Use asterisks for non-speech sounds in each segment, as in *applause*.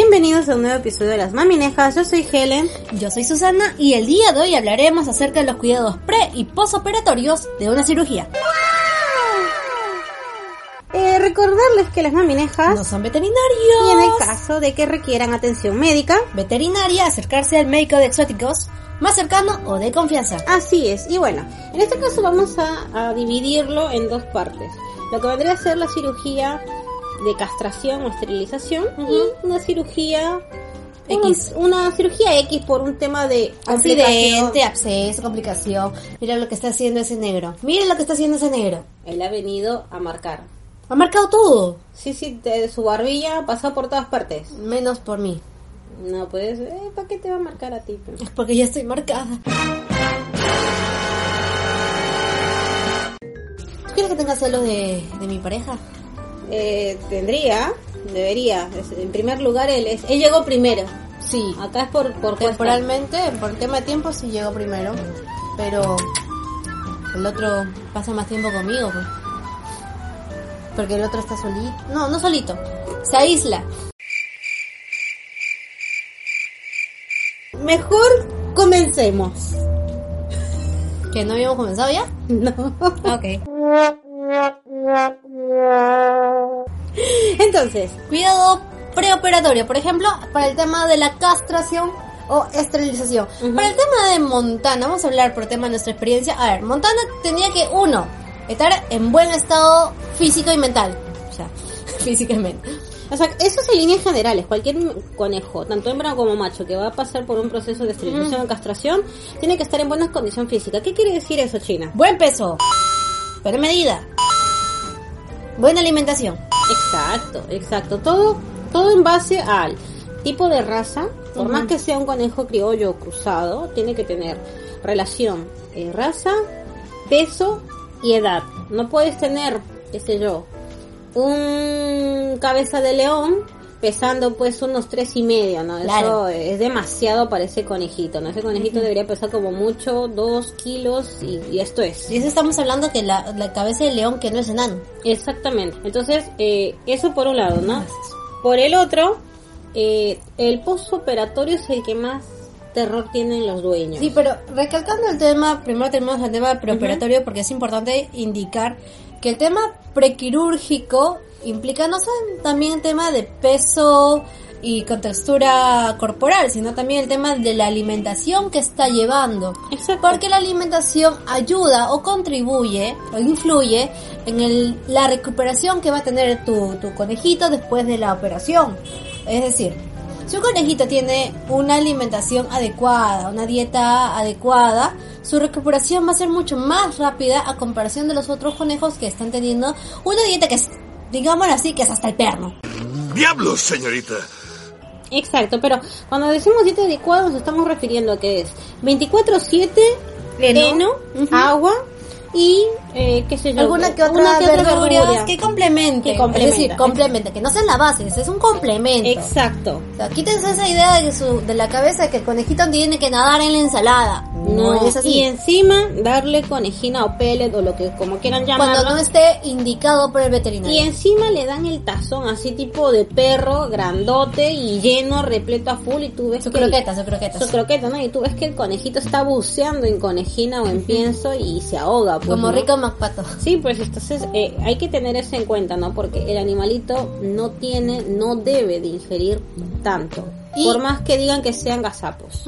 Bienvenidos a un nuevo episodio de Las Maminejas, yo soy Helen. Yo soy Susana y el día de hoy hablaremos acerca de los cuidados pre y postoperatorios de una cirugía. Eh, recordarles que las maminejas No son veterinarios. y en el caso de que requieran atención médica, Veterinaria, acercarse al médico de exóticos más cercano o de confianza. así es. Y bueno, en este caso vamos a, a dividirlo en dos partes. Lo que vendría a ser la cirugía de castración o esterilización y una cirugía X. Una, cirugía X por un tema de Accidente, absceso, complicación. Mira lo que está haciendo ese negro. Mira lo que está haciendo ese negro. Él ha venido a marcar. Ha marcado todo. Sí, sí, de su barbilla pasa por todas partes. Menos por mí. No, pues, eh, ¿para qué te va a marcar a ti? pues? Es porque ya estoy marcada. ¿Tú quieres que tenga celos de, de mi pareja? Eh, tendría, debería. En primer lugar, él, es, él llegó primero. Sí. Acá es por, por cuesta. Temporalmente, por tema de tiempo, sí llego primero. Pero el otro pasa más tiempo conmigo. pues. Porque el otro está solito. No, no solito. Se aísla. Mejor comencemos. ¿Que no habíamos comenzado ya? *laughs* No. Ok. Entonces, Cuidado preoperatorio, por ejemplo, para el tema de la castración o esterilización. Ujú. Para el tema de Montana, vamos a hablar por tema de nuestra experiencia. A ver, Montana tenía que, uno, estar en buen estado físico y mental. O sea, *laughs* físicamente. o sea, eso es en líneas generales. Cualquier conejo, tanto hembra como macho, que va a pasar por un proceso de esterilización o castración, tiene que estar en buena condición física. ¿Qué quiere decir eso, China? Buen peso. Buena medida. Buena alimentación. Exacto, exacto. Todo, todo en base al tipo de raza. Por más que sea un conejo criollo o cruzado, tiene que tener relación eh, raza, peso y edad. No puedes tener, qué sé yo, un cabeza de león pesando pues unos tres y medio, ¿no? Claro. Eso es demasiado para ese conejito, ¿no? Ese conejito debería pesar como mucho dos kilos y, y esto es. Y eso estamos hablando que la, la cabeza del león que no es enano. Exactamente. Entonces, eh, eso por un lado, ¿no? Por el otro, eh, el postoperatorio es el que más terror tienen los dueños. Sí, pero recalcando el tema, primero tenemos el tema preoperatorio porque es importante indicar que el tema prequirúrgico implica no solo también el tema de peso y contextura corporal, sino también el tema de la alimentación que está llevando. Exacto. Porque la alimentación ayuda o contribuye o influye en el- la recuperación que va a tener tu, tu conejito después de la operación. Es decir, si un conejito tiene una alimentación adecuada, una dieta adecuada, su recuperación va a ser mucho más rápida a comparación de los otros conejos que están teniendo una dieta que es, digámoslo así, que es hasta el perno. ¡Diablos, señorita! Exacto, pero cuando decimos dieta adecuada nos estamos refiriendo a que es 24-7 Heno. heno, Ujú. agua y, eh, qué sé yo, Alguna que otra una que otra verdura. que complemente. Que. Es decir, complementa, que no sea la base, es un complemento. Exacto. O sea, quítense esa idea de, su, de la cabeza que el conejito tiene que nadar en la ensalada. No, No, es así. y encima darle conejina o pellet o lo que como quieran llamarlo. Cuando no esté indicado por el veterinario. Y encima le dan el tazón así tipo de perro, grandote y lleno, repleto a full y tú ves Su que el- croqueta, su croqueta. su croqueta, ¿no? Y tú ves que el conejito está buceando en conejina o en pienso y se ahoga. Pues, Como ¿no? rico MacPato. Sí, pues entonces eh, hay que tener eso en cuenta, ¿no? Porque el animalito no tiene, no debe de ingerir tanto. Y- Por más que digan que sean gazapos.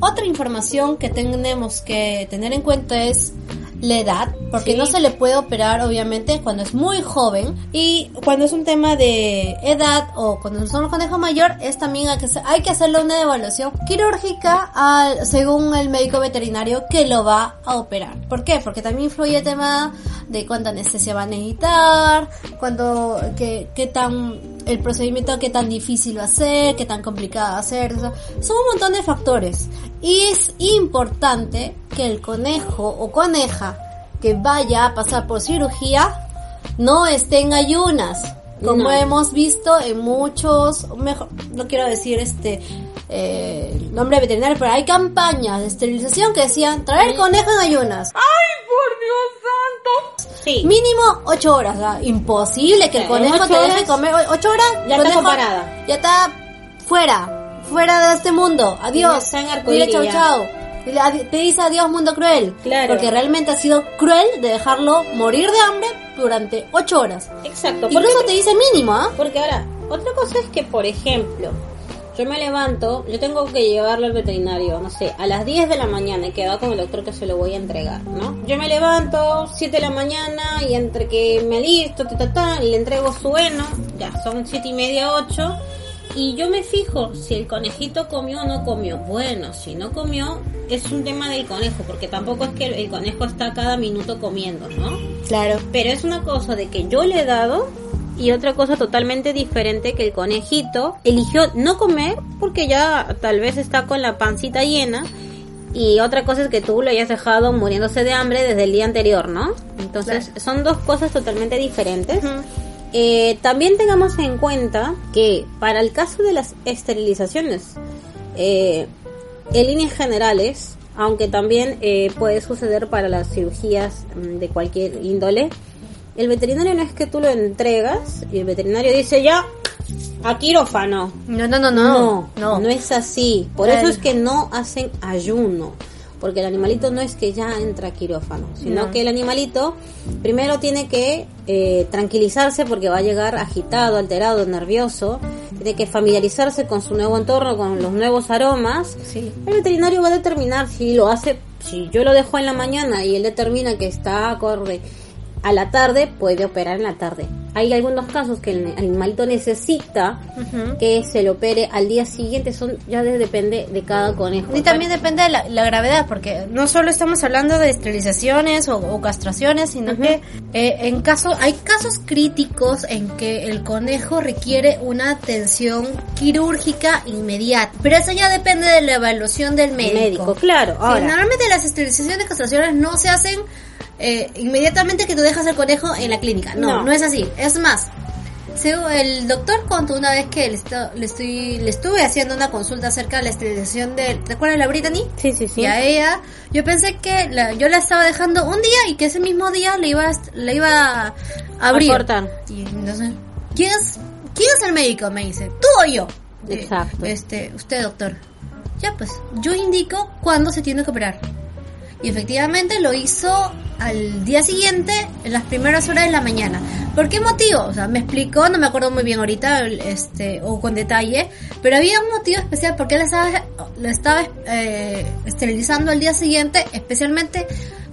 Otra información que tenemos que tener en cuenta es la edad, porque no se le puede operar obviamente cuando es muy joven y cuando es un tema de edad o cuando son un conejo mayor es también hay que, hay que hacerle una evaluación quirúrgica al, según el médico veterinario que lo va a operar. ¿Por qué? Porque también influye el tema de cuánta anestesia va a necesitar, cuánto, qué, qué tan el procedimiento qué tan difícil va a ser, qué tan complicado va a ser. son un montón de factores. Y es importante que el conejo o coneja que vaya a pasar por cirugía no esté en ayunas. Como hemos visto en muchos, mejor, no quiero decir este eh, nombre veterinario, pero hay campañas de esterilización que decían traer conejo en ayunas. ¡Ay, por Dios santo! Sí. Mínimo 8 horas, imposible que el conejo te deje comer 8 horas. Ya está comparada. Ya está fuera, fuera de este mundo. Adiós. Dile chau chau. Te dice adiós mundo cruel. Claro. Porque realmente ha sido cruel de dejarlo morir de hambre durante 8 horas. Exacto. Incluso te dice mínimo, ¿ah? Porque ahora, otra cosa es que, por ejemplo, yo me levanto, yo tengo que llevarlo al veterinario, no sé, a las 10 de la mañana y queda con el doctor que se lo voy a entregar, ¿no? Yo me levanto 7 de la mañana y entre que me listo, ta, ta, ta, y le entrego su heno, ya son 7 y media, 8, y yo me fijo si el conejito comió o no comió. Bueno, si no comió, es un tema del conejo, porque tampoco es que el conejo está cada minuto comiendo, ¿no? Claro. Pero es una cosa de que yo le he dado y otra cosa totalmente diferente que el conejito eligió no comer porque ya tal vez está con la pancita llena y otra cosa es que tú lo hayas dejado muriéndose de hambre desde el día anterior, ¿no? Entonces son dos cosas totalmente diferentes. Eh, también tengamos en cuenta que para el caso de las esterilizaciones, eh, en líneas generales, aunque también eh, puede suceder para las cirugías mm, de cualquier índole, el veterinario no es que tú lo entregas y el veterinario dice ya a quirófano. No, no, no, no. No, no, es así. Por eso es que no hacen ayuno. Porque el animalito no es que ya entra a quirófano, sino que el animalito primero tiene que eh, tranquilizarse porque va a llegar agitado, alterado, nervioso, tiene que familiarizarse con su nuevo entorno, con los nuevos aromas. Sí. El veterinario va a determinar si lo hace, si yo lo dejo en la mañana y él determina que está acorde a la tarde puede operar en la tarde. Hay algunos casos que el animalito necesita que se le opere al día siguiente, son ya depende de cada conejo. Y también depende de la, gravedad, porque no solo estamos hablando de esterilizaciones o, castraciones, sino que eh, en caso hay casos críticos en que el conejo requiere una atención quirúrgica inmediata. Pero eso ya depende de la evaluación del médico. médico claro. normalmente las esterilizaciones y castraciones no se hacen eh, inmediatamente que tú dejas el conejo en la clínica. No, no, es así. Es más, el doctor contó una vez que le, le, estoy, le estuve haciendo una consulta acerca de la esterilización de... ¿Te acuerdas de la Brittany? Sí, sí, sí. Y a ella, yo pensé que yo la estaba dejando un día y que ese mismo día le iba, le iba a abrir. A cortar. Y entonces, ¿quién es, ¿quién es el médico? Me dice, tú o yo. Exacto. este, usted, doctor. Ya, pues, yo indico cuándo se tiene que operar. Y efectivamente lo hizo al día siguiente, en las primeras horas de la mañana. ¿Por qué motivo? O sea, me explicó, no me acuerdo muy bien ahorita, este, o con detalle, pero había un motivo especial porque él estaba, lo estaba eh, esterilizando al día siguiente, especialmente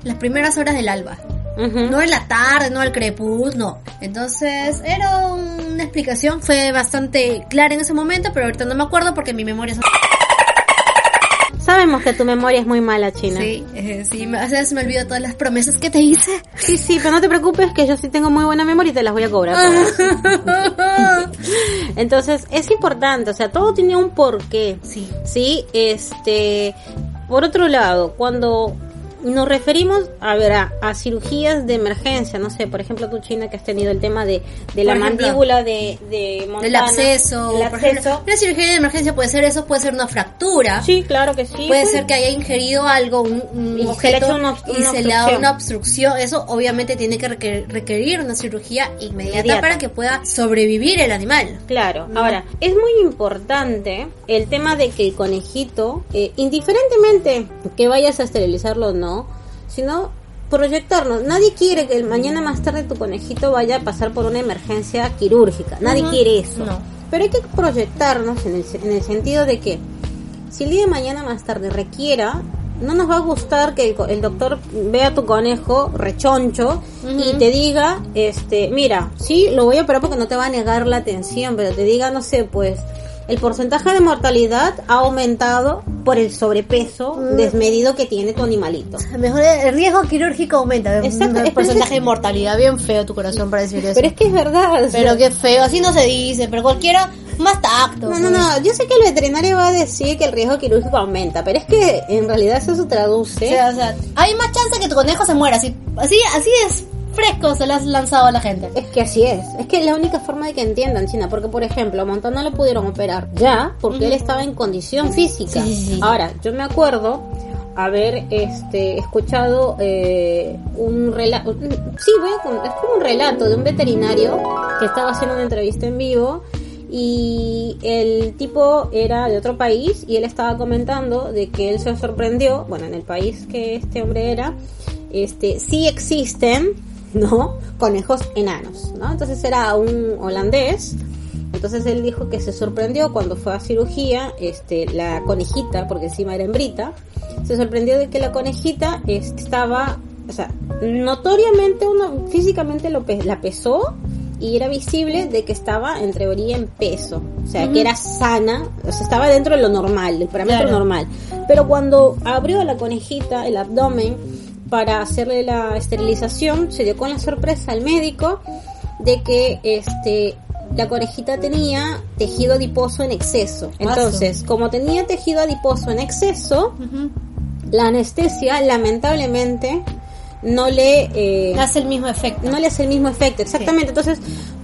las primeras horas del alba. No en la tarde, no al crepús, no. Entonces, era una explicación, fue bastante clara en ese momento, pero ahorita no me acuerdo porque mi memoria es... Sabemos que tu memoria es muy mala, China. Sí, eh, sí, a veces me olvido todas las promesas que te hice. Sí, sí, pero no te preocupes que yo sí tengo muy buena memoria y te las voy a cobrar. *laughs* Entonces, es importante, o sea, todo tiene un porqué. Sí. Sí, este, por otro lado, cuando nos referimos a ver a, cirugías de emergencia, no sé, por ejemplo tú China que has tenido el tema de, de la mandíbula de, de Montana, el acceso, el una cirugía de emergencia puede ser eso, puede ser una fractura. Sí, claro que sí. Puede ser que haya ingerido algo, un, y objeto se una, y se le da una obstrucción. Eso obviamente tiene que requerir, una cirugía inmediata, para que pueda sobrevivir el animal. Claro. Ahora, es muy importante el tema de que el conejito, eh, indiferentemente que vayas a esterilizarlo o no, sino proyectarnos. Nadie quiere que el mañana más tarde tu conejito vaya a pasar por una emergencia quirúrgica. Nadie quiere eso. Pero hay que proyectarnos en el, en el sentido de que si el día de mañana más tarde requiera no nos va a gustar que el, el doctor vea a tu conejo rechoncho y te diga, este, mira, sí, lo voy a operar porque no te va a negar la atención, pero te diga, no sé, pues, el porcentaje de mortalidad ha aumentado por el sobrepeso desmedido que tiene tu animalito. *laughs* Mejor el riesgo quirúrgico aumenta. Exacto, El porcentaje de *laughs* mortalidad. Bien feo tu corazón para decir eso. Pero es que es verdad. o Pero qué feo, así no se dice, pero cualquiera más tacto. No, no, no, yo sé que el veterinario va a decir que el riesgo quirúrgico aumenta, pero es que en realidad eso se O traduce sea, o sea, hay más chance que tu conejo se muera. Así, así, así es fresco se lo has lanzado a la gente. Es que así es. Es que es la única forma de que entiendan China. Porque, por ejemplo, a Montana lo pudieron operar ya porque él estaba en condición física. Sí, sí, sí. Ahora, yo me acuerdo haber este escuchado eh, un relato. Sí, voy a con- es como un relato de un veterinario que estaba haciendo una entrevista en vivo. Y el tipo era de otro país y él estaba comentando de que él se sorprendió, bueno, en el país que este hombre era, este, sí existen, ¿no? Conejos enanos, ¿no? Entonces era un holandés. Entonces él dijo que se sorprendió cuando fue a cirugía, este, la conejita, porque encima era hembrita, se sorprendió de que la conejita estaba, o sea, notoriamente uno físicamente lo la pesó y era visible de que estaba en teoría en peso, o sea, que era sana, o sea, estaba dentro de lo normal, del parámetro Claro. normal. Pero cuando abrió a la conejita el abdomen para hacerle la esterilización, se dio con la sorpresa al médico de que este la conejita tenía tejido adiposo en exceso. Entonces, como tenía tejido adiposo en exceso, la anestesia lamentablemente no le eh, Hace el mismo efecto. no le hace el mismo efecto, exactamente. Entonces,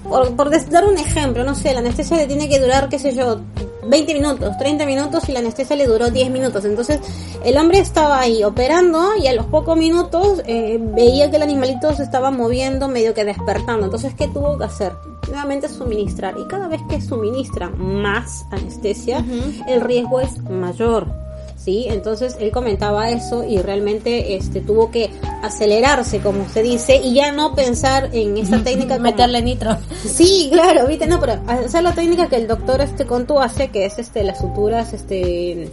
por, por dar un ejemplo, no sé, la anestesia le tiene que durar, qué sé yo, 20 minutos, 30 minutos y la anestesia le duró 10 minutos. Entonces, el hombre estaba ahí operando y a los pocos minutos eh, veía que el animalito se estaba moviendo, medio que despertando. Entonces, ¿qué tuvo que hacer? Nuevamente suministrar. Y cada vez que suministra más anestesia, el riesgo es mayor. ¿Sí? Entonces él comentaba eso y realmente este tuvo que acelerarse, como se dice, y ya no pensar en esta *laughs* técnica como- Meterle nitro. Sí, claro, viste, no, pero hacer la técnica que el doctor este Contu hace, que es este las suturas este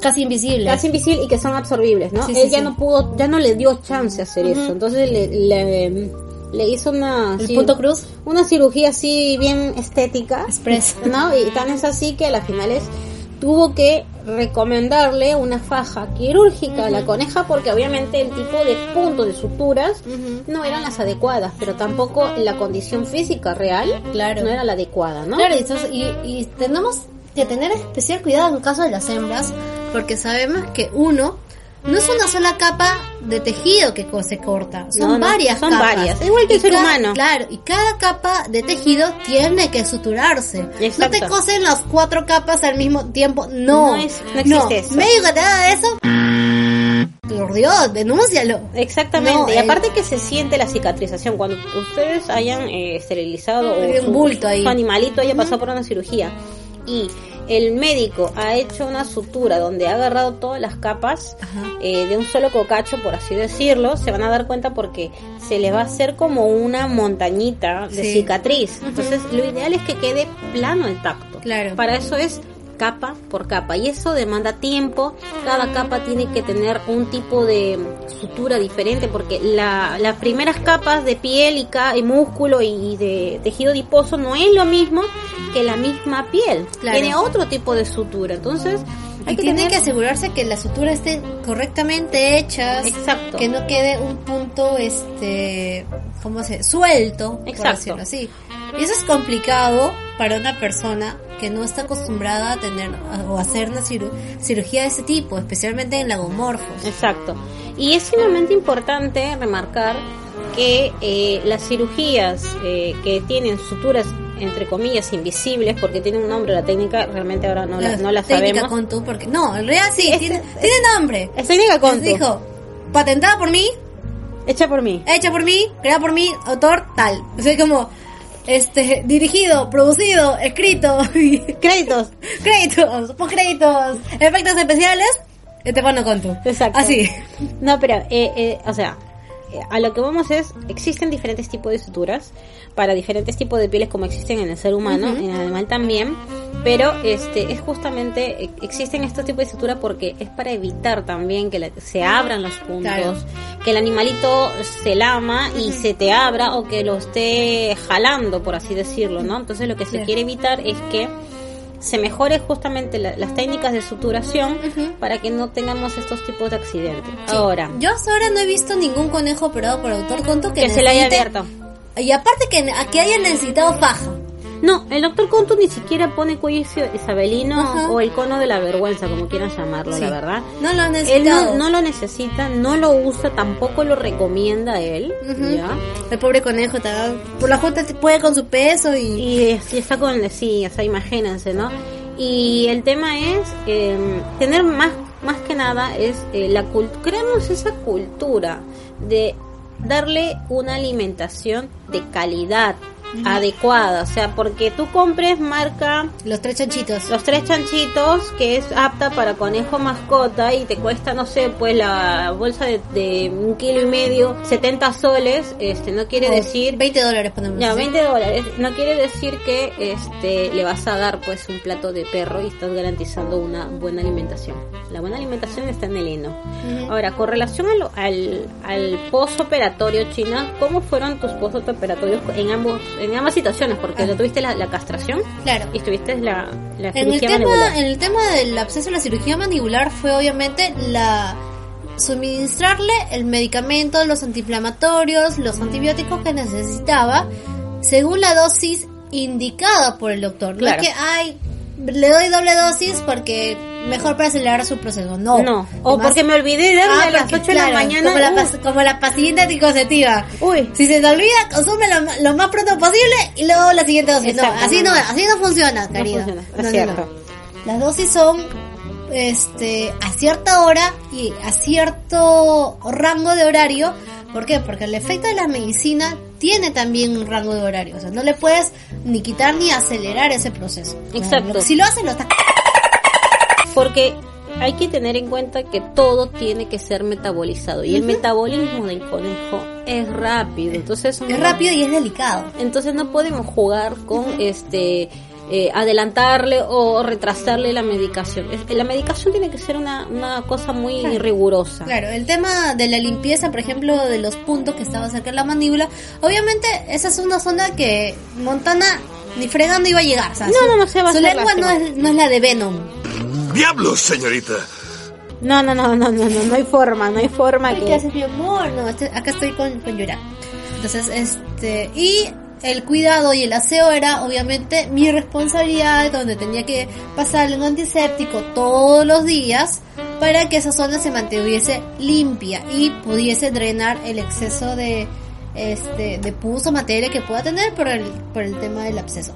Casi invisible. casi invisible y que son absorbibles, ¿no? Sí, Él sí, ya sí. no pudo, ya no le dio chance a hacer eso, entonces le, le, le hizo una El punto cruz. una cirugía así bien estética, Express. ¿no? Y tan es así que a las finales tuvo que recomendarle una faja quirúrgica a la coneja porque obviamente el tipo de punto de suturas no eran las adecuadas, pero tampoco la condición física real Claro. no era la adecuada, ¿no? Claro, y, y tenemos que tener especial cuidado en caso de las hembras, porque sabemos que uno no es una sola capa de tejido que se corta, son No, no, varias son capas. varias, igual que el ser cada- humano. Claro, y cada capa de tejido tiene que suturarse. No Exacto. te cosen las cuatro capas al mismo tiempo, no. No es- no existe eso. Médico que te haga eso, por Dios, denúncialo. Exactamente, No, y el- aparte que se siente la cicatrización cuando ustedes hayan eh, esterilizado o un su, bulto ahí. su animalito haya pasado por una cirugía y el médico ha hecho una sutura donde ha agarrado todas las capas eh, de un solo cocacho, por así decirlo, se van a dar cuenta porque se les va a hacer como una montañita de Sí. cicatriz. Entonces, lo ideal es que quede plano el tacto. Claro. Para eso es capa por capa y eso demanda tiempo cada capa tiene que tener un tipo de sutura diferente porque la, las primeras capas de piel y, ca- y músculo y de tejido adiposo no es lo mismo que la misma piel Claro. tiene otro tipo de sutura entonces hay Y que tiene tener que asegurarse que las suturas estén correctamente hechas. Exacto. Que no quede un punto, este, ¿cómo se Suelto, por Exacto. decirlo así. Y eso es complicado para una persona que no está acostumbrada a tener o hacer una ciru- cirugía de ese tipo, especialmente en lagomorfos. Exacto. Y es sumamente importante remarcar que eh, las cirugías eh, que tienen suturas entre comillas invisibles porque tiene un nombre la técnica realmente ahora no la, no la técnica sabemos con tú, porque no, en realidad sí, Es- tiene, es- tiene nombre. es técnica con dijo, patentada por mí, hecha por mí hecha por mí, creada por mí, autor tal. O sea, como este dirigido, producido, escrito, *laughs* créditos créditos, post créditos, efectos especiales, Estefano Contu. Exacto. Así. No, pero, eh, eh, o sea, eh, a lo que vamos es, existen diferentes tipos de suturas para diferentes tipos de pieles como existen en el ser humano, en el animal también, pero este es justamente, eh, existen estos tipos de suturas porque es para evitar también que la- se abran los puntos, Claro. que el animalito se lama y se te abra o que lo esté jalando, por así decirlo, ¿no? Entonces lo que se quiere evitar es que se mejore justamente la- las técnicas de suturación para que no tengamos estos tipos de accidentes. Ahora, Yo hasta ahora no he visto ningún conejo operado por doctor Conto que, que se le haya abierto. Y aparte que, que haya necesitado faja. No, el doctor Conto ni siquiera pone cuello isa- isabelino Ajá. o el cono de la vergüenza, como quieran llamarlo, Sí. la verdad. No lo ha Él no, no lo necesita, no lo usa, tampoco lo recomienda él. ¿ya? El pobre conejo está, por la junta puede con su peso y... Y así está con, sí, o sea, imagínense, ¿no? Y el tema es eh, tener más, más que nada es eh, la creamos esa cultura de darle una alimentación de calidad adecuada, o sea, porque tú compres marca Los tres chanchitos. los tres chanchitos que es apta para conejo mascota y te cuesta no sé pues la bolsa de, de un kilo y medio 70 soles este no quiere O decir 20 dólares ponemos. ya, así. 20 dólares. No quiere decir que este le vas a dar pues un plato de perro y estás garantizando una buena alimentación. La buena alimentación está en el heno. Ahora, con relación a lo- al, al postoperatorio, China, ¿cómo fueron tus postoperatorios en ambos en ambas situaciones? Porque Ah. ya tuviste la, la castración Claro. y tuviste la, la En el, cirugía tema, mandibular. en el tema del absceso, la cirugía mandibular fue obviamente la suministrarle el medicamento, los antiinflamatorios, los antibióticos que necesitaba según la dosis indicada por el doctor. Claro. No es que, ay, le doy doble dosis porque mejor para acelerar su proceso. No. No, o Además- porque me olvidé de darle Ah, a las porque, 8 de la mañana. Como la, uh, como la pastillita anticonceptiva. Uy. Si se te olvida, consume lo, lo más pronto posible y luego la siguiente dosis. No, así no, no, no. así no funciona, No querida. funciona, es No, no, cierto. no. Las dosis son este a cierta hora y a cierto rango de horario. ¿Por qué? Porque el efecto de la medicina tiene también un rango de horario. O sea, no le puedes ni quitar ni acelerar ese proceso. Exacto. Si lo haces, lo estás... Porque hay que tener en cuenta que todo tiene que ser metabolizado y el metabolismo del conejo es rápido. Entonces Es rápido y es delicado. Entonces no podemos jugar con este eh, adelantarle o retrasarle la medicación. La medicación tiene que ser una, una cosa muy Claro. rigurosa. Claro, el tema de la limpieza, por ejemplo, de los puntos que estaba cerca de la mandíbula, obviamente esa es una zona que Montana ni fregando iba a llegar. o sea, No, su- no, no se va a Su lengua no es, no es la de Venom. ¡Diablos, señorita! No, no, no, no, no, no, no hay forma, no hay forma que... ¿Qué haces, mi amor? No, este- acá estoy con, con Yura. Entonces, este, y el cuidado y el aseo era obviamente mi responsabilidad, donde tenía que pasarle un antiséptico todos los días para que esa zona se mantuviese limpia y pudiese drenar el exceso de, este, de pus o materia que pueda tener por el, por el tema del absceso.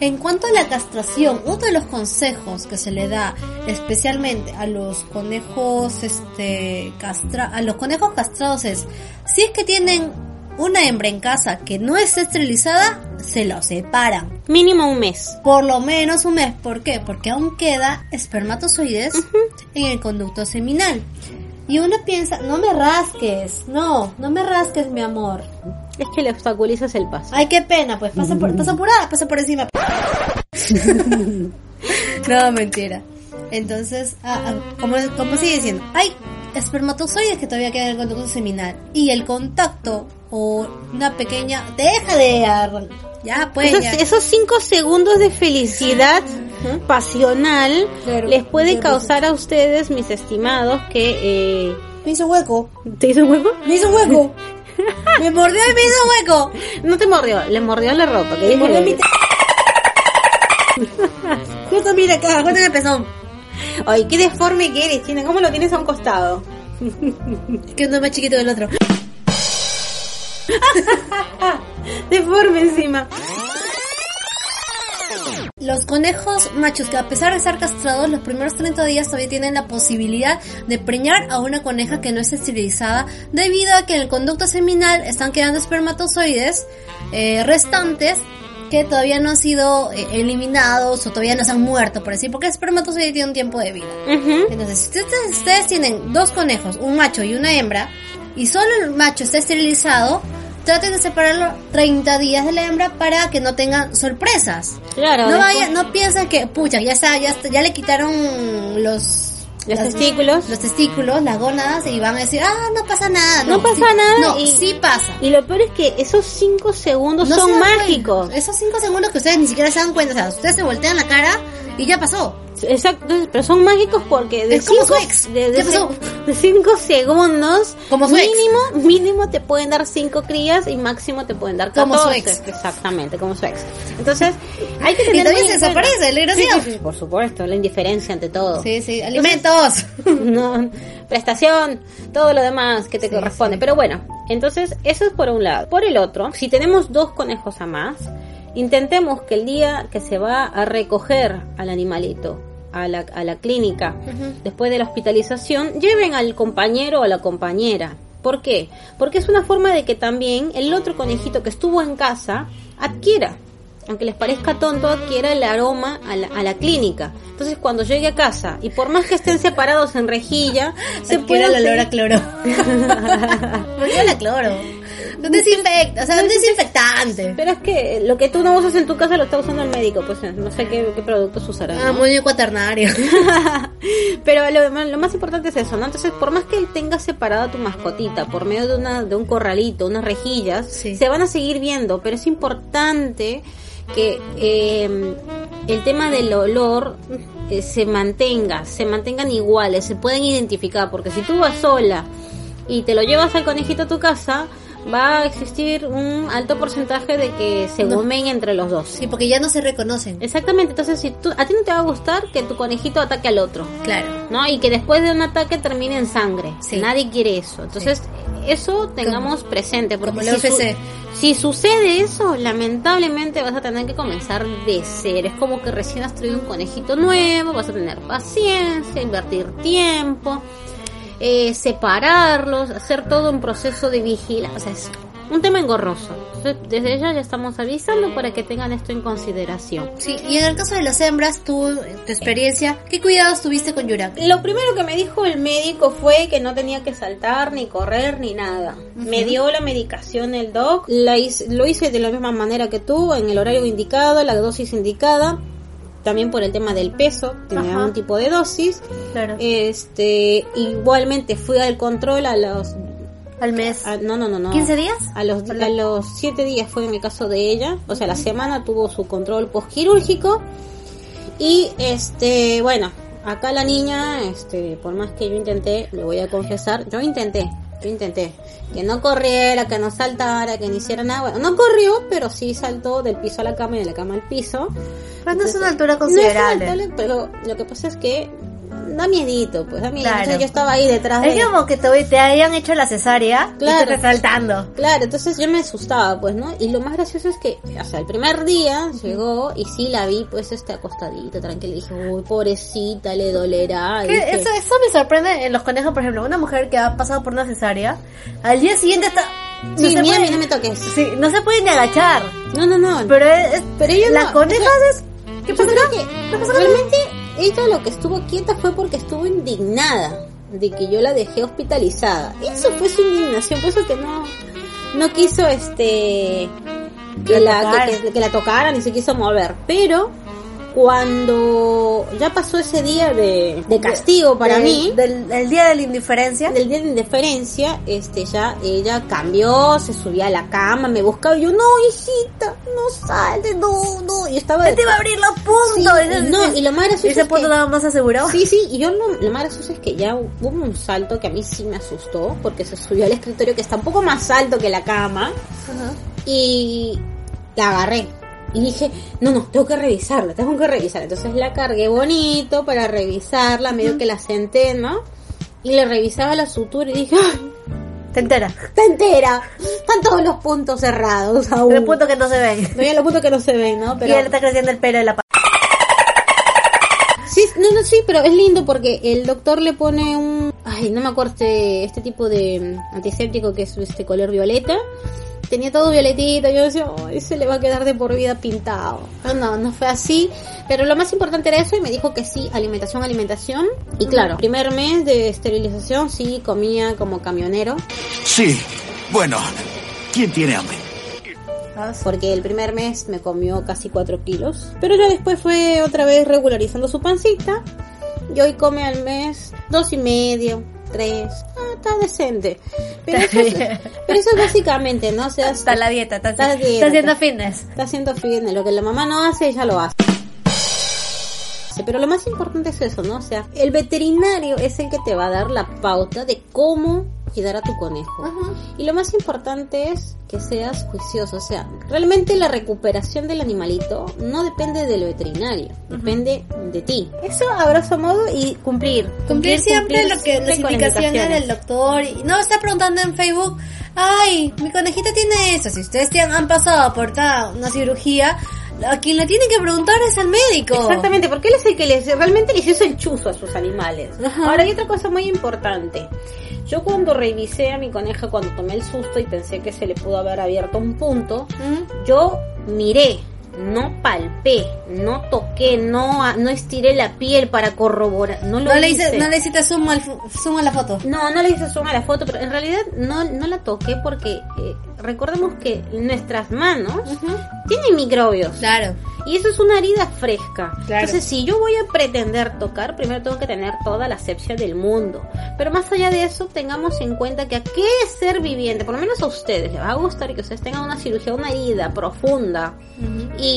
En cuanto a la castración, uno de los consejos que se le da especialmente a los conejos este castra a los conejos castrados es si es que tienen una hembra en casa que no es esterilizada, se lo separan. Mínimo un mes. Por lo menos un mes. ¿Por qué? Porque aún queda espermatozoides en el conducto seminal. Y uno piensa, no me rasques, no, no me rasques mi amor. *laughs* Es que le obstaculizas el paso. Ay, qué pena, pues pasa por, pasa por, ah, pasa por encima. *laughs* no, mentira. Entonces, ah, ah, como, como sigue diciendo, hay espermatozoides que todavía quedan en el conducto seminal. Y el contacto o una pequeña... Deja de... arran- Ya, pues, Esos, ya. esos cinco segundos de felicidad pasional Claro. les puede Claro. causar a ustedes, mis estimados, que... Eh, Me hizo hueco. ¿Te hizo hueco? Me hizo hueco. *laughs* *laughs* me mordió y me hizo hueco. No te mordió, le mordió la ropa. Que Me mordió mi... *laughs* Justo mira acá, justo en el pezón. Ay, qué deforme que eres, China. ¿Cómo lo tienes a un costado? Es *laughs* que uno es más chiquito que el otro. Deforme encima. Los conejos machos que a pesar de estar castrados los primeros 30 días todavía tienen la posibilidad de preñar a una coneja que no es esterilizada debido a que en el conducto seminal están quedando espermatozoides eh, restantes que todavía no han sido eh, eliminados o todavía no se han muerto por decir porque el espermatozoide tiene un tiempo de vida. Entonces, si ustedes, ustedes tienen dos conejos, un macho y una hembra, y solo el macho está esterilizado, traten de separarlo 30 días de la hembra para que no tengan sorpresas. Claro, No después- vaya, no piensen que, pucha, ya está, ya está- ya le quitaron los Los las- testículos. los testículos, las gónadas y van a decir, ah, no pasa nada. No pasa sí- nada No, y- sí pasa. Y lo peor es que esos 5 segundos No son mágicos. cuenta. Esos cinco segundos que ustedes ni siquiera se dan cuenta, o sea, ustedes se voltean la cara y ya pasó. Exacto, pero son mágicos porque de Es como cinco, su ex. de, de ¿Qué pasó? cin- de cinco segundos Como su ex. mínimo mínimo te pueden dar cinco crías y máximo te pueden dar 14. Como su ex. Exactamente, como su ex. Entonces, hay que tener Y se desaparece. Sí, sí, sí, por supuesto, la indiferencia ante todo. Sí, sí, alimentos. *laughs* no, prestación, todo lo demás que te corresponde. Pero bueno, entonces eso es por un lado. Por el otro, si tenemos dos conejos a más, intentemos que el día que se va a recoger al animalito a la, a la clínica después de la hospitalización, lleven al compañero o a la compañera. ¿Por qué? Porque es una forma de que también el otro conejito que estuvo en casa adquiera aunque les parezca tonto, adquiera el aroma a la, a la clínica. Entonces, cuando llegue a casa, y por más que estén separados en rejilla, se puede el olor a cloro. ¿Por qué olor a cloro? Un desinfecta, o sea, un desinfectante. Pero es que lo que tú no usas en tu casa lo está usando el médico, pues no sé qué, qué productos usará. Ah, ¿no? muy cuaternario. *laughs* Pero lo, lo más importante es eso, ¿no? Entonces, por más que él tenga separada tu mascotita por medio de, una, de un corralito, unas rejillas, Sí. se van a seguir viendo, pero es importante que eh, el tema del olor eh, se mantenga, se mantengan iguales, se pueden identificar, porque si tú vas sola y te lo llevas al conejito a tu casa, va a existir un alto porcentaje de que se No. gomen entre los dos. Sí, porque ya no se reconocen. Exactamente, entonces si tú, a ti no te va a gustar que tu conejito ataque al otro. Claro. ¿no? Y que después de un ataque termine en sangre. Sí. Nadie quiere eso. Entonces, eso tengamos presente. Porque como si, UFC. si sucede eso, lamentablemente vas a tener que comenzar de cero. Es como que recién has traído un conejito nuevo, vas a tener paciencia, invertir tiempo, eh, separarlos, hacer todo un proceso de vigilancia. O sea, es un tema engorroso. Desde ya ya estamos avisando para que tengan esto en consideración. Sí, y en el caso de las hembras, tú, tu experiencia, ¿qué cuidados tuviste con Yurak? Lo primero que me dijo el médico fue que no tenía que saltar, ni correr, ni nada. Me dio la medicación el doc, la hice- lo hice de la misma manera que tú, en el horario indicado, la dosis indicada. También por el tema del peso, tenía Ajá. un tipo de dosis. Claro. Este, igualmente fui al control a los, Al mes. a- no, no, no, no. ¿15 días? A los, a los siete días fue en el caso de ella, o sea, la semana tuvo su control postquirúrgico y este, bueno, acá la niña, este, por más que yo intenté, le voy a confesar, yo intenté, yo intenté que no corriera, que no saltara, que no hiciera nada, bueno, no corrió, pero sí saltó del piso a la cama y de la cama al piso. Pero no es una altura No es considerable. alta, pero lo que pasa es que da miedito, pues da miedito. Claro. Entonces yo estaba ahí detrás de Es como que te, te hayan hecho la cesárea Claro. y te estés saltando. Claro, entonces yo me asustaba, pues, ¿no? Y lo más gracioso es que, o sea, el primer día llegó y sí la vi, pues, este acostadita, tranquila. Y dije, uy, pobrecita, le dolerá. Dije, Eso, eso me sorprende en los conejos, por ejemplo, una mujer que ha pasado por una cesárea, al día siguiente está... sí, se puede- mira, no me toques. Sí, no se puede ni agachar. No, no, no. Pero, es, Pero ella las no, conejas o es... ¿Qué pasa ¿Qué pasa realmente ella lo que estuvo quieta fue porque estuvo indignada de que yo la dejé hospitalizada. Eso fue su indignación, por eso que no, no quiso este que La que, que- que la tocara ni se quiso mover. Pero cuando ya pasó ese día de, de castigo para Del- mí, Del, del día de la indiferencia. del día de indiferencia, este ya ella cambió, se subía a la cama, me buscaba y yo, no, hijita, no salte, no, no. Y estaba Él te iba a abrir los Sí, puntos. y no, y lo más gracioso ¿Y ese es punto que- nada más asegurado? Sí, sí, y yo lo, lo más gracioso es que ya hubo un salto que a mí sí me asustó, porque se subió al escritorio que está un poco más alto que la cama, Ajá. y la agarré. Y dije, no, no, tengo que revisarla, tengo que revisarla. Entonces la cargué bonito para revisarla, medio que la senté, ¿no? Y le revisaba la sutura y dije, ¡ay! Te entera. Está entera, están todos los puntos cerrados aún. El punto que no se ve. No, los puntos que no se ven, ¿no? Y Pero... él está creciendo el pelo de la Sí, no, no, sí, pero es lindo porque el doctor le pone un, ay, no me acuerdo este, este tipo de mm, antiséptico que es este color violeta tenía todo violetito, yo decía, ay, se le va a quedar de por vida pintado. No, no fue así, pero lo más importante era eso y me dijo que sí, alimentación, alimentación. Y claro, primer mes de esterilización sí comía como camionero, Sí. Bueno, ¿quién tiene hambre? porque el primer mes me comió casi 4 kilos, pero ya después fue otra vez regularizando su pancita y hoy come al mes dos y medio, tres, ah, está decente. Pero eso, es, pero eso es básicamente, ¿no? O sea, Está la dieta, está, Está está haciendo fitness. está haciendo fitness, lo que la mamá no hace, ella lo hace. Pero lo más importante es eso, ¿no? O sea, el veterinario es el que te va a dar la pauta de cómo cuidar a tu conejo. Y lo más importante es que seas juicioso. O sea, realmente la recuperación del animalito no depende del veterinario, depende de ti. Eso a grosso modo y cumplir. Cumplir siempre cumplir lo que las siempre con indicaciones del doctor. Y no está preguntando en Facebook, ay, mi conejita tiene eso. Si ustedes te han, pasado por una cirugía, a quien le tienen que preguntar es al médico. Exactamente, porque él es el que les, realmente les hizo el chuzo a sus animales. Ajá. Ahora hay otra cosa muy importante. Yo cuando revisé a mi coneja, cuando tomé el susto y pensé que se le pudo haber abierto un punto, ¿Mm? yo miré, no palpé, no toqué, no, no estiré la piel para corroborar. No lo No le, hice. hice, no le hiciste zoom, al zoom a la foto. No, no le hice zoom a la foto, pero en realidad no, no la toqué porque eh, recordemos que nuestras manos tienen microbios. Claro. Y eso es una herida fresca. Claro. Entonces, si yo voy a pretender tocar, primero tengo que tener toda la asepsia del mundo. Pero más allá de eso, tengamos en cuenta que a qué ser viviente, por lo menos a ustedes, les va a gustar que ustedes tengan una cirugía, una herida profunda y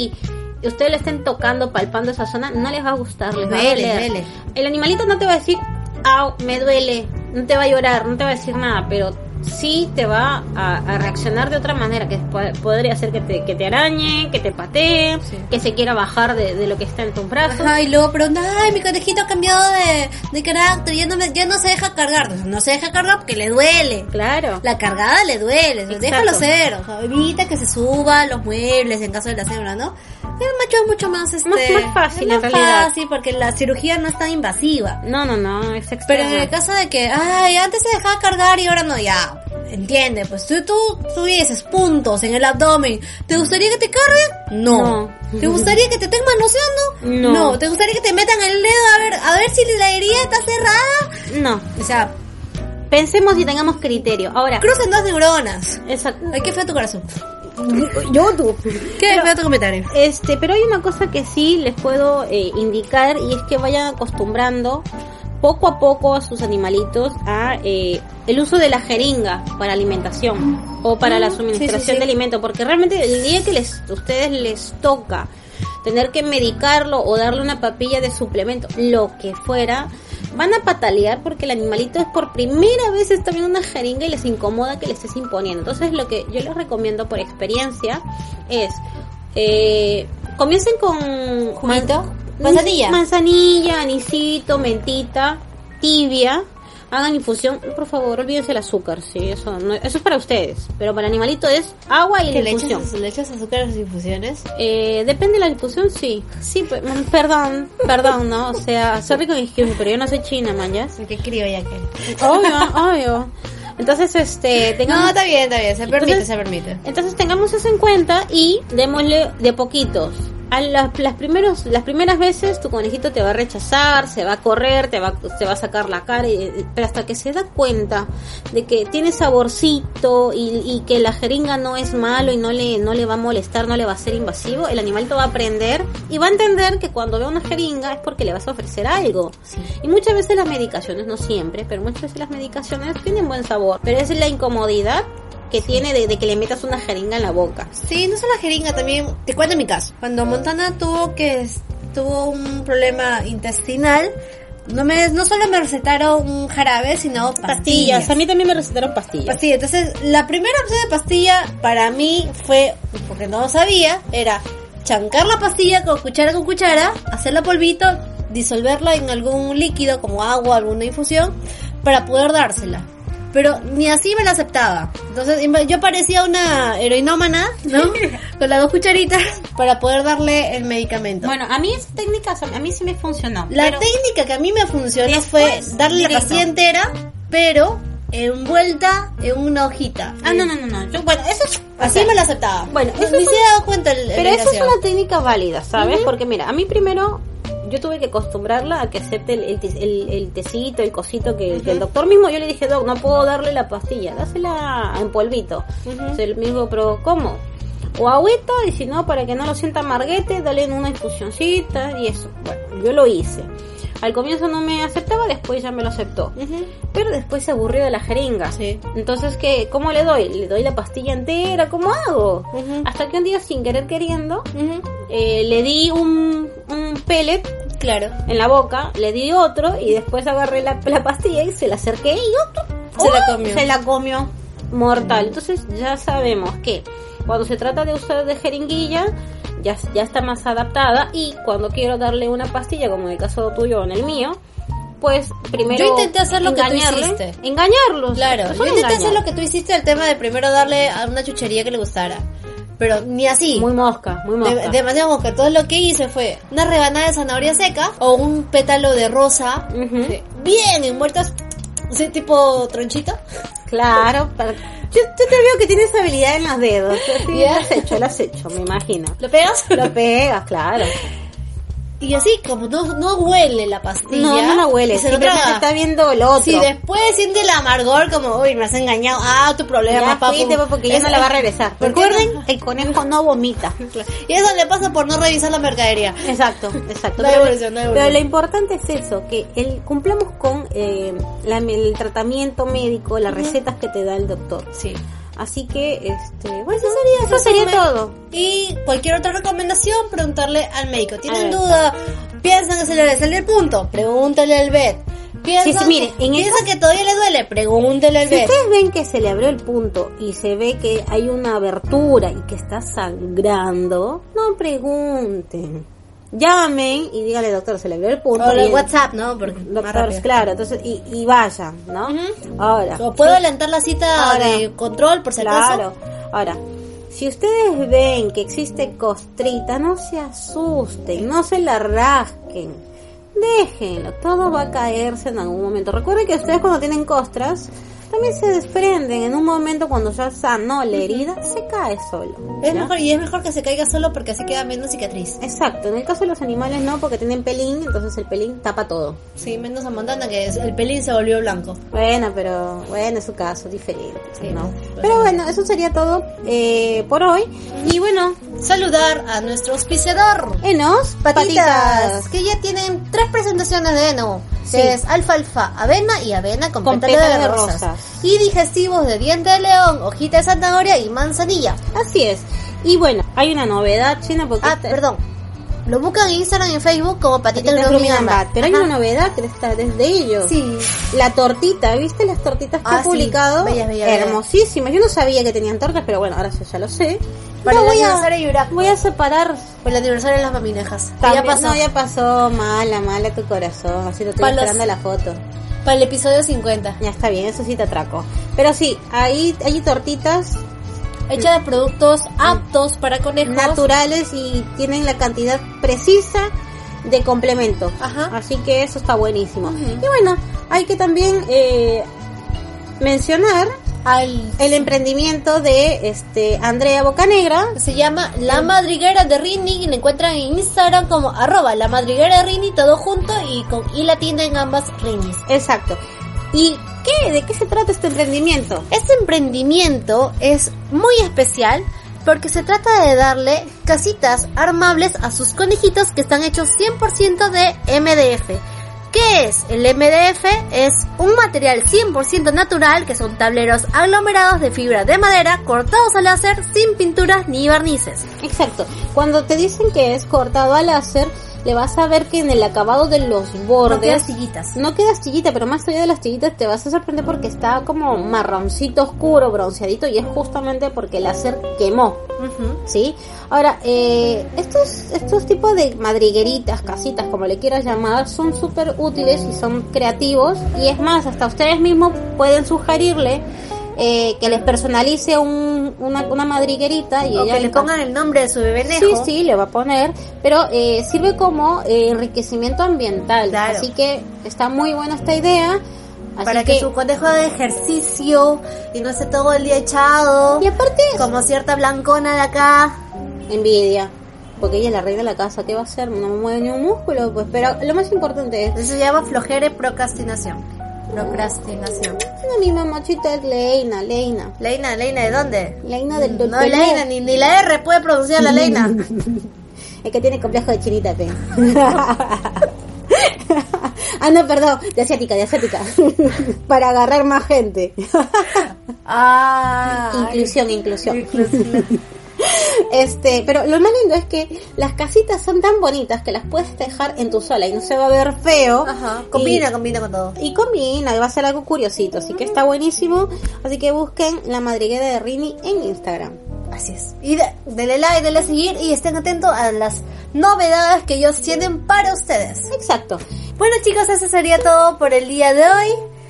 ustedes le estén tocando, palpando esa zona, no les va a gustar, les va a Duele, doler. duele. El animalito no te va a decir, au, me duele, no te va a llorar, no te va a decir nada, pero sí te va a, a reaccionar de otra manera, que po- podría ser que te, que te arañe, que te patee, Sí. que se quiera bajar de, de lo que está en tus brazos. Ajá, y luego pregunta, ay, mi conejito ha cambiado de, de carácter, ya no, me- ya no se deja cargar. No se deja cargar porque le duele. Claro. La cargada le duele, Exacto. déjalo ser, o sea, evita que se suba los muebles en caso de la cebra, ¿no? El macho es mucho más este Más- más fácil, es en más realidad. fácil porque la cirugía no es tan invasiva. No, no, no, es extrema. Pero en el caso de que, ay, antes se dejaba cargar y ahora no, ya, entiende, pues tú, tú tuvieses puntos en el abdomen, ¿te gustaría que te carguen? No. No. ¿Te gustaría que te estén manoseando? No. ¿Te gustaría que te metan el dedo a ver, a ver si la herida está cerrada? No. O sea, Pensemos y tengamos criterio. Ahora, crucen dos neuronas. exacto. Ay, qué feo tu corazón. Yo tú. Qué feo tu comentario. Este, pero hay una cosa que sí les puedo eh, indicar y es que vayan acostumbrando poco a poco a sus animalitos a eh, el uso de la jeringa para alimentación o para la suministración sí, sí, sí. de alimento, porque realmente el día que les ustedes les toca tener que medicarlo o darle una papilla de suplemento, lo que fuera, van a patalear porque el animalito es por primera vez está viendo una jeringa y les incomoda que le estés imponiendo. Entonces lo que yo les recomiendo por experiencia es eh, comiencen con ¿Juguito? Man- ¿Manzanilla? manzanilla, anisito, mentita, tibia. Hagan infusión, por favor, olvídense el azúcar, sí, eso no, eso es para ustedes, pero para el animalito es agua y ¿Que la infusión. le echas azúcar a las infusiones? Eh, depende de la infusión, sí. Sí, mm, perdón, perdón, ¿no? O sea, sorry con excuse pero yo no soy china, man, ¿ya? Qué criolla que. Obvio, *laughs* obvio. Entonces, este, No, tengamos... está bien, está bien, se permite, Entonces- se permite. Entonces tengamos eso en cuenta y démosle de poquitos. A las, las, primeros, las primeras veces tu conejito te va a rechazar, se va a correr, te va, te va a sacar la cara, y- pero hasta que se da cuenta de que tiene saborcito y, y que la jeringa no es malo y no le, no le va a molestar, no le va a ser invasivo, el animalito va a aprender y va a entender que cuando ve una jeringa es porque le vas a ofrecer algo. Y muchas veces las medicaciones, no siempre, pero muchas veces las medicaciones tienen buen sabor, pero es la incomodidad que tiene de, de que le metas una jeringa en la boca. Sí, no solo la jeringa, también, te cuento mi caso. Cuando Montana tuvo que, tuvo un problema intestinal, no me, no solo me recetaron un jarabe, sino pastillas. A mí también me recetaron pastillas. Pastilla. Entonces, la primera opción de pastilla para mí fue, porque no lo sabía, era chancar la pastilla con cuchara con cuchara, hacerla polvito, disolverla en algún líquido como agua, alguna infusión, para poder dársela. Pero ni así me la aceptaba. Entonces yo parecía una heroinómana, ¿no? con las dos cucharitas *laughs* para poder darle el medicamento. Bueno, a mí esa técnica, a mí sí me funcionó. La técnica que a mí me funcionó fue darle la pastilla entera, pero envuelta en una hojita. Ah, no, no, no, no. Yo, bueno, eso es... o Así sea, me lo aceptaba. Bueno, ni eso es se ha dado cuenta el, el Pero eso es una técnica válida, ¿sabes? Porque mira, a mí primero yo tuve que acostumbrarla a que acepte el, el, el- tecito, el cosito que, que el doctor mismo, yo le dije, Doc, no puedo darle la pastilla, dásela en polvito. Entonces él me dijo, pero ¿cómo? O agüita, y si no, para que no lo sienta amarguete, dale en una infusioncita y eso. Bueno, yo lo hice. Al comienzo no me aceptaba, después ya me lo aceptó. Pero después se aburrió de la jeringa. Sí. Entonces, ¿qué, ¿cómo le doy? ¿Le doy la pastilla entera? ¿Cómo hago? Hasta que un día, sin querer queriendo, eh, le di un, un pellet Claro. en la boca, le di otro y después agarré la, la pastilla y se la acerqué y otro. Se la comió. Se la comió. Mortal. Entonces ya sabemos que cuando se trata de usar de jeringuilla, ya, ya está más adaptada y cuando quiero darle una pastilla, como en el caso tuyo o en el mío, pues primero Yo intenté hacer lo que tú hiciste. engañarlos. Claro, yo intenté hacer lo que tú hiciste, el tema de primero darle a una chuchería que le gustara. Pero ni así. Muy mosca, muy De- mosca. demasiado mosca. Todo lo que hice fue una rebanada de zanahoria seca o un pétalo de rosa bien envueltos, así tipo tronchito. Claro, *laughs* para- yo, yo te veo que tienes habilidad en los dedos. *laughs* Sí. Lo has hecho, lo has hecho, me imagino. ¿Lo pegas? Lo pegas, claro. *laughs* Y así, como no, no huele la pastilla. No, no la huele. Se lo simplemente traga. está viendo lo otro. Si después siente el amargor como, uy, me has engañado. Ah, tu problema, pues, porque ya no la va a regresar. ¿Por qué Recuerden, no? el conejo no vomita. Y eso le pasa por no revisar la mercadería. Exacto, exacto. Pero, evolución, no hay pero evolución. lo importante es eso, que el, cumplamos con eh, la- el tratamiento médico, las recetas que te da el doctor. Sí. Así que, este, bueno, Eso sería, eso sería todo. Y cualquier otra recomendación, preguntarle al médico. ¿Tienen duda? ¿Piensan que se le salió el punto? Pregúntale al vet. ¿Piensan, Sí, sí, mire, en el ¿piensan que todavía le duele? Pregúntale al Si vet. ustedes ven que se le abrió el punto y se ve que hay una abertura y que está sangrando, no pregunten. Llamen y dígale, doctor, se le abrió el punto. O el WhatsApp, ¿no? Porque Doctor, claro, entonces, y, y vayan, ¿no? Ahora. O puedo adelantar la cita Ahora. de control por si Claro. acaso. Ahora, si ustedes ven que existe costrita, no se asusten, no se la rasquen. Déjenlo, todo va a caerse en algún momento. Recuerden que ustedes cuando tienen costras, también se desprenden. En un momento cuando ya sanó la herida, se cae solo. Es ¿ya? mejor, y es mejor que se caiga solo porque así queda menos cicatriz. Exacto, en el caso de los animales no, porque tienen pelín, entonces el pelín tapa todo. Sí, menos a Montana que es- el pelín se volvió blanco. Bueno, pero bueno, es su caso, diferente, Sí, ¿no? pues, Pero bueno, eso sería todo eh, por hoy. Y bueno, Saludar a nuestro auspiciador. enos, Patitas, patitas. que ya tienen tres presentaciones de Eno, Sí. que es alfalfa, avena y avena con, Con pétalo de, pétalo de rosas. Y digestivos de diente de león, hojita de zanahoria y manzanilla. Así es. Y bueno, hay una novedad, China, porque Ah, perdón. Lo buscan en Instagram y en Facebook como Patitas. Bath. Pero hay una novedad que está desde ellos. Sí. La tortita, ¿viste las tortitas que Ah, sí. publicado? Bellas, bellas, bellas. Hermosísimas. Yo no sabía que tenían tortas, pero bueno, ahora sí ya lo sé. Para No, el voy aniversario a, voy a separar. Por el aniversario de las maminejas. También- ya pasó. No, ya pasó. Mala, mala tu corazón. Así lo estoy esperando la foto. Para el episodio 50. Ya está bien, eso sí te atraco. Pero sí, ahí hay tortitas Hecha de productos aptos para conejos. naturales y tienen la cantidad precisa de complemento. Ajá. Así que eso está buenísimo. Y bueno, hay que también eh, mencionar Al el emprendimiento de este Andrea Bocanegra. Se llama La Madriguera de Rini y la encuentran en Instagram como arroba La Madriguera de Rini, todo junto y con y la tienda en ambas Rinis. Exacto. ¿Y qué? ¿De qué se trata este emprendimiento? Este emprendimiento es muy especial porque se trata de darle casitas armables a sus conejitos que están hechos 100% de MDF. ¿Qué es? El MDF es un material 100% natural que son tableros aglomerados de fibra de madera cortados al láser sin pinturas ni barnices. Exacto. Cuando te dicen que es cortado a láser, le vas a ver que en el acabado de los bordes No quedan sillitas. no queda astillita, pero más allá de la astillita te vas a sorprender porque está como marroncito oscuro, bronceadito y es justamente porque el láser quemó. Ujú. ¿Sí? Ahora, eh, estos, estos tipos de madrigueritas, casitas, como le quieras llamar, son súper útiles y son creativos. Y es más, hasta ustedes mismos pueden sugerirle eh, que les personalice un, una, una madriguerita y O ella que le pongan el nombre de su bebé Sí, sí, le va a poner, pero eh, sirve como eh, enriquecimiento ambiental. Claro. Así que está muy buena esta idea. Así para que, que- su conejo haga ejercicio y no esté todo el día echado. Y aparte, Como cierta blancona de acá. envidia. Porque ella es la reina de la casa, ¿qué va a hacer? No me mueve ni un músculo, pues. Pero lo más importante es, Eso se llama flojera y procrastinación. Procrastinación. no, mi mamachita es Leina, Leina. Leina, Leina, ¿de dónde? Leina del No. Leina, ni, ni la R puede pronunciar la Leina. *laughs* Es que tiene complejo de chinita, pe. *laughs* ah, no, perdón, de asiática, de asiática. *laughs* Para agarrar más gente. Ah. inclusión, inclusión. Inclusión. Este, pero lo más lindo es que las casitas son tan bonitas que las puedes dejar en tu sola y no se va a ver feo. Ajá. Y- Combina, combina con todo. Y combina, y va a ser algo curiosito, así que está buenísimo. Así que busquen la madriguera de Rini en Instagram. Así es. Y de- denle like, denle a seguir y estén atentos a las novedades que ellos tienen para ustedes. Exacto. Bueno chicos, eso sería todo por el día de hoy.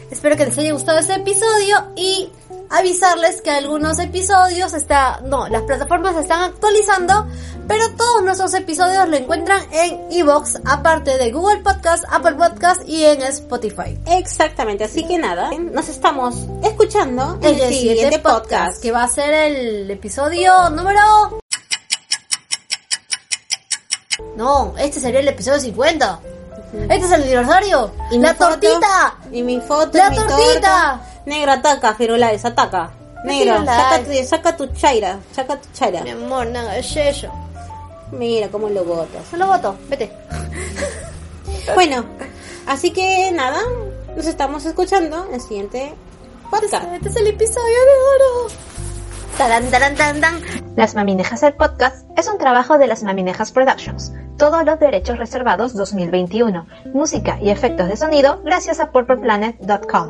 Espero que les haya gustado este episodio y avisarles que algunos episodios está, no, las plataformas se están actualizando, pero todos nuestros episodios lo encuentran en Evox, aparte de Google Podcast, Apple Podcast y en Spotify. Exactamente, así que nada, nos estamos escuchando en el siguiente podcast. que va a ser el episodio número No, este sería el episodio 50. Este es el aniversario. Y la foto, tortita. Y mi foto, La y mi tortita. torta. Negro, ataca, Firulais, ataca. Negro, saca tu, saca tu chaira, saca tu chaira. Mi amor, nada, es eso. Mira cómo lo botas. No lo voto, vete. *laughs* Bueno, así que nada, nos estamos escuchando en el siguiente podcast. Este es el episodio de oro. Taran, taran, tan, tan. Las Maminejas el podcast es un trabajo de las Maminejas Productions. Todos los derechos reservados 2021. Música y efectos de sonido gracias a purpleplanet.com.